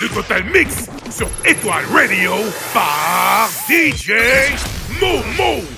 Le Total Mix sur Étoile Radio par DJ Momo.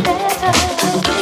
better.